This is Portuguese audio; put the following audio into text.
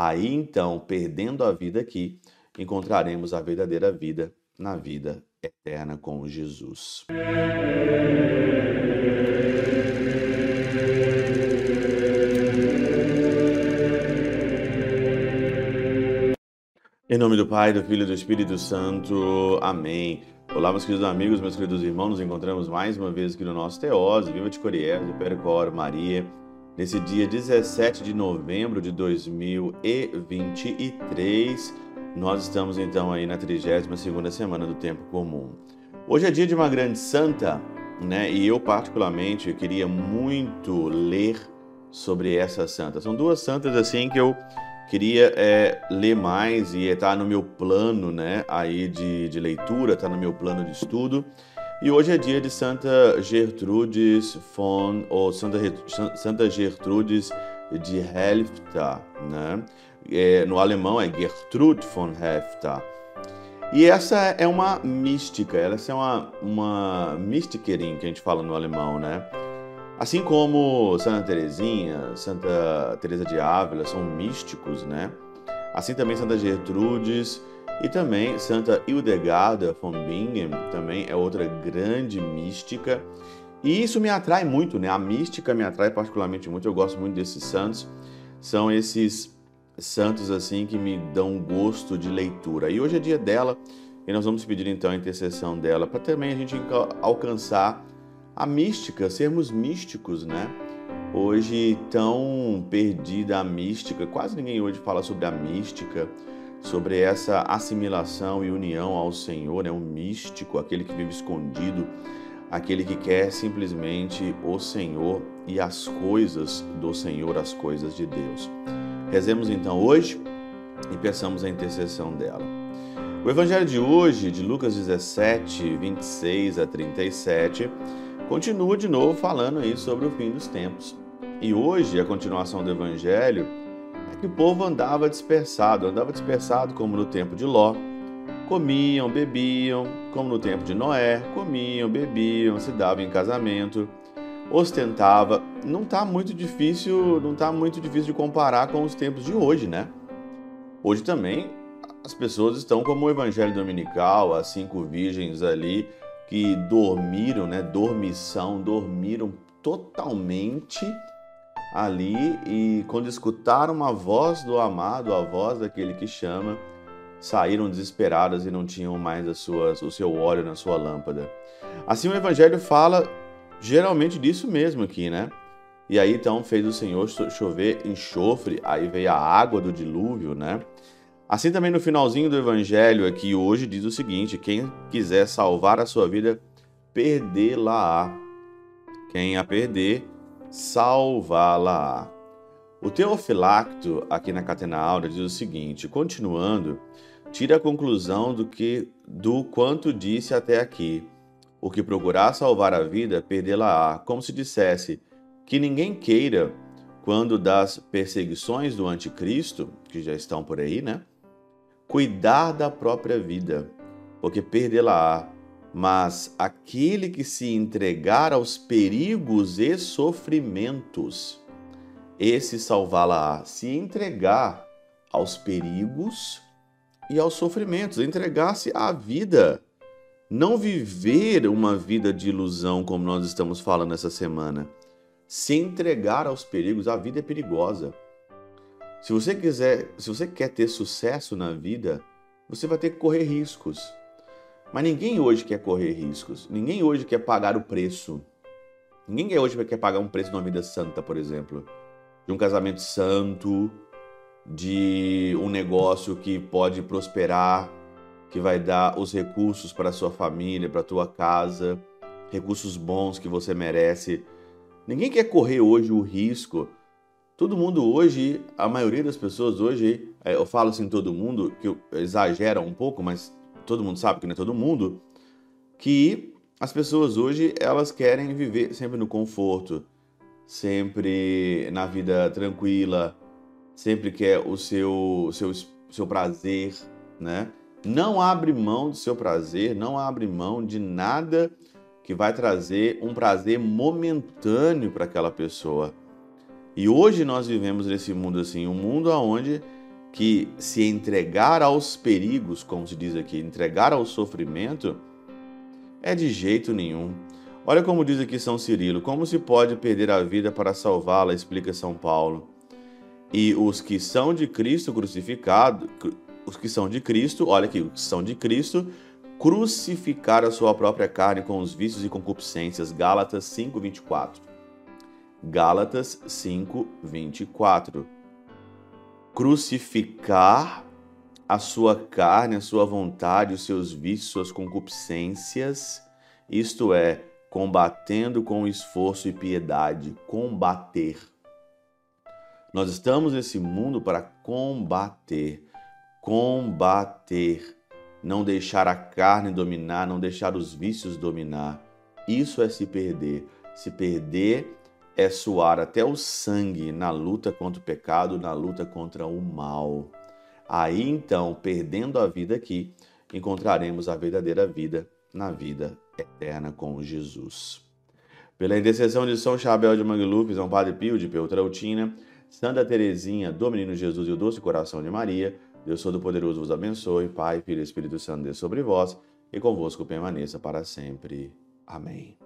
Aí então, perdendo a vida aqui, encontraremos a verdadeira vida na vida eterna com Jesus. Em nome do Pai, do Filho e do Espírito Santo. Amém. Olá, meus queridos amigos, meus queridos irmãos, nos encontramos mais uma vez aqui no nosso Teose, Viva de Coriés, Percor Maria, nesse dia 17 de novembro de 2023. Nós estamos então aí na 32ª semana do Tempo Comum. Hoje é dia de uma grande santa, né? E eu particularmente queria muito ler sobre essa santa. São duas santas assim que eu queria é, ler mais e está no meu plano né, aí de, de leitura, está no meu plano de estudo. E hoje é dia de Santa Gertrudes von, ou Santa, Santa Gertrudes de Helfta, né? É, no alemão é Gertrude von Helfta. E essa é uma mística, essa é uma, uma Mystikerin que a gente fala no alemão, né? Assim como Santa Teresinha, Santa Teresa de Ávila são místicos, né? Assim também Santa Gertrudes e também Santa Hildegarda von Bingen também é outra grande mística. E isso me atrai muito, né? A mística me atrai particularmente muito. Eu gosto muito desses santos. São esses santos assim que me dão gosto de leitura. E hoje é dia dela e nós vamos pedir então a intercessão dela para também a gente alcançar a mística, sermos místicos, né? Hoje tão perdida a mística, quase ninguém hoje fala sobre a mística, sobre essa assimilação e união ao Senhor, é né? um místico, aquele que vive escondido, aquele que quer simplesmente o Senhor e as coisas do Senhor, as coisas de Deus. Rezemos então hoje e peçamos a intercessão dela. O evangelho de hoje, de Lucas 17, 26 a 37, continua de novo falando aí sobre o fim dos tempos. E hoje a continuação do evangelho que o povo andava dispersado, andava dispersado como no tempo de Ló. Comiam, bebiam, como no tempo de Noé, comiam, bebiam, se davam em casamento, ostentava. Não está muito difícil, não tá muito difícil de comparar com os tempos de hoje, né? Hoje também as pessoas estão como o evangelho dominical, as cinco virgens ali, que dormiram, né, dormição, dormiram totalmente ali e quando escutaram a voz do amado, a voz daquele que chama, saíram desesperadas e não tinham mais as suas, o seu óleo na sua lâmpada. Assim o evangelho fala geralmente disso mesmo aqui, né? E aí então fez o Senhor chover enxofre, aí veio a água do dilúvio, né? Assim também no finalzinho do evangelho aqui hoje diz o seguinte: quem quiser salvar a sua vida, perdê-la-á. Quem a perder, salvá-la-á. O Teofilacto, aqui na Catena Aura, diz o seguinte: continuando, tira a conclusão do que do quanto disse até aqui. O que procurar salvar a vida, perdê-la-á, como se dissesse que ninguém queira, quando das perseguições do anticristo, que já estão por aí, né? cuidar da própria vida, porque perdê-la-á. Mas aquele que se entregar aos perigos e sofrimentos, esse salvá-la-á. Se entregar aos perigos e aos sofrimentos, entregar-se à vida. Não viver uma vida de ilusão, como nós estamos falando essa semana. Se entregar aos perigos, a vida é perigosa. Se você quiser, se você quer ter sucesso na vida, você vai ter que correr riscos. Mas ninguém hoje quer correr riscos. Ninguém hoje quer pagar o preço. Ninguém hoje quer pagar um preço de uma vida santa, por exemplo. De um casamento santo, de um negócio que pode prosperar, que vai dar os recursos para sua família, para tua casa, recursos bons que você merece. Ninguém quer correr hoje o risco Todo mundo hoje, a maioria das pessoas hoje, é, eu falo assim todo mundo, que exagera um pouco, mas todo mundo sabe que não é todo mundo, que as pessoas hoje elas querem viver sempre no conforto, sempre na vida tranquila, sempre quer o seu seu seu prazer, né? Não abre mão do seu prazer, não abre mão de nada que vai trazer um prazer momentâneo para aquela pessoa. E hoje nós vivemos nesse mundo assim, um mundo onde que se entregar aos perigos, como se diz aqui, entregar ao sofrimento, é de jeito nenhum. Olha como diz aqui São Cirilo: como se pode perder a vida para salvá-la, explica São Paulo. E os que são de Cristo crucificado, os que são de Cristo, olha aqui, os que são de Cristo, crucificaram a sua própria carne com os vícios e concupiscências. Gálatas 5:24. Gálatas 5:24. Crucificar a sua carne, a sua vontade, os seus vícios, suas concupiscências, isto é, combatendo com esforço e piedade, combater. Nós estamos nesse mundo para combater, combater, não deixar a carne dominar, não deixar os vícios dominar. Isso é se perder. Se perder é suar até o sangue na luta contra o pecado, na luta contra o mal. Aí então, perdendo a vida aqui, encontraremos a verdadeira vida na vida eterna com Jesus. Pela intercessão de São Chabel de Mangluf, São Padre Pio de Peltrautina, Santa Teresinha, do Menino Jesus e o Doce Coração de Maria, Deus Todo-Poderoso vos abençoe, Pai, Filho e Espírito Santo, Deus sobre vós e convosco permaneça para sempre. Amém.